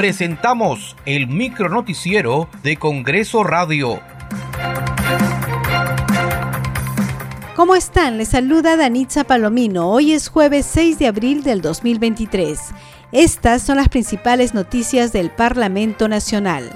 presentamos el micronoticiero de Congreso Radio. ¿Cómo están? Les saluda Danitza Palomino. Hoy es jueves 6 de abril del 2023. Estas son las principales noticias del Parlamento Nacional.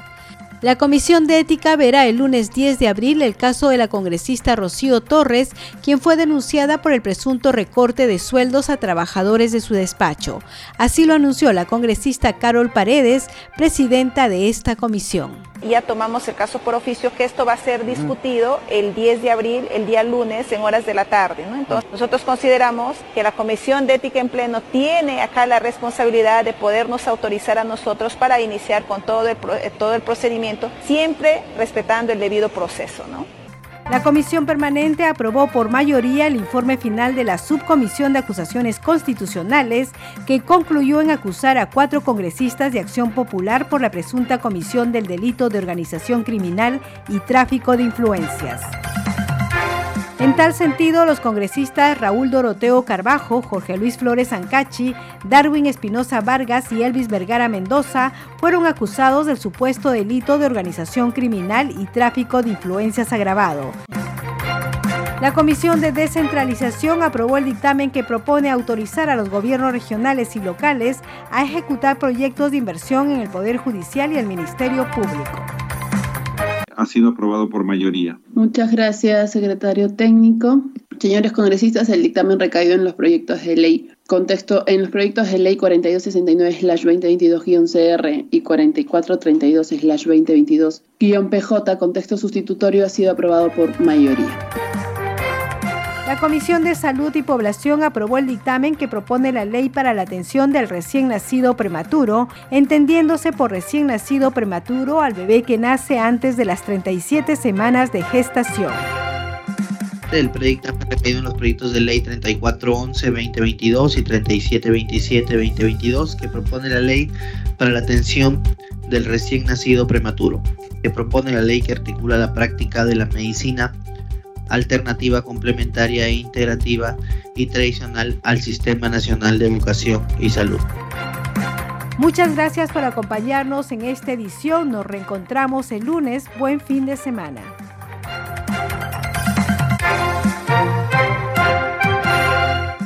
La Comisión de Ética verá el lunes 10 de abril el caso de la congresista Rocío Torres, quien fue denunciada por el presunto recorte de sueldos a trabajadores de su despacho. Así lo anunció la congresista Carol Paredes, presidenta de esta comisión ya tomamos el caso por oficio que esto va a ser discutido el 10 de abril, el día lunes, en horas de la tarde. Entonces, nosotros consideramos que la Comisión de Ética en Pleno tiene acá la responsabilidad de podernos autorizar a nosotros para iniciar con todo el, todo el procedimiento, siempre respetando el debido proceso. La comisión permanente aprobó por mayoría el informe final de la Subcomisión de Acusaciones Constitucionales que concluyó en acusar a cuatro congresistas de Acción Popular por la presunta comisión del delito de organización criminal y tráfico de influencias. En tal sentido, los congresistas Raúl Doroteo Carbajo, Jorge Luis Flores Ancachi, Darwin Espinosa Vargas y Elvis Vergara Mendoza fueron acusados del supuesto delito de organización criminal y tráfico de influencias agravado. La Comisión de Descentralización aprobó el dictamen que propone autorizar a los gobiernos regionales y locales a ejecutar proyectos de inversión en el Poder Judicial y el Ministerio Público ha sido aprobado por mayoría. Muchas gracias, secretario técnico. Señores congresistas, el dictamen recaído en los proyectos de ley. Contexto, en los proyectos de ley 4269-2022-CR y 4432-2022-PJ, contexto sustitutorio, ha sido aprobado por mayoría. La Comisión de Salud y Población aprobó el dictamen que propone la ley para la atención del recién nacido prematuro, entendiéndose por recién nacido prematuro al bebé que nace antes de las 37 semanas de gestación. El proyecto caído en los proyectos de ley 3411-2022 y 3727-2022 que propone la ley para la atención del recién nacido prematuro, que propone la ley que articula la práctica de la medicina alternativa complementaria e integrativa y tradicional al Sistema Nacional de Educación y Salud. Muchas gracias por acompañarnos en esta edición. Nos reencontramos el lunes. Buen fin de semana.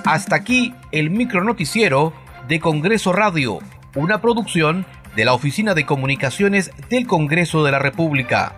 Hasta aquí el micronoticiero de Congreso Radio, una producción de la Oficina de Comunicaciones del Congreso de la República.